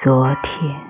昨天。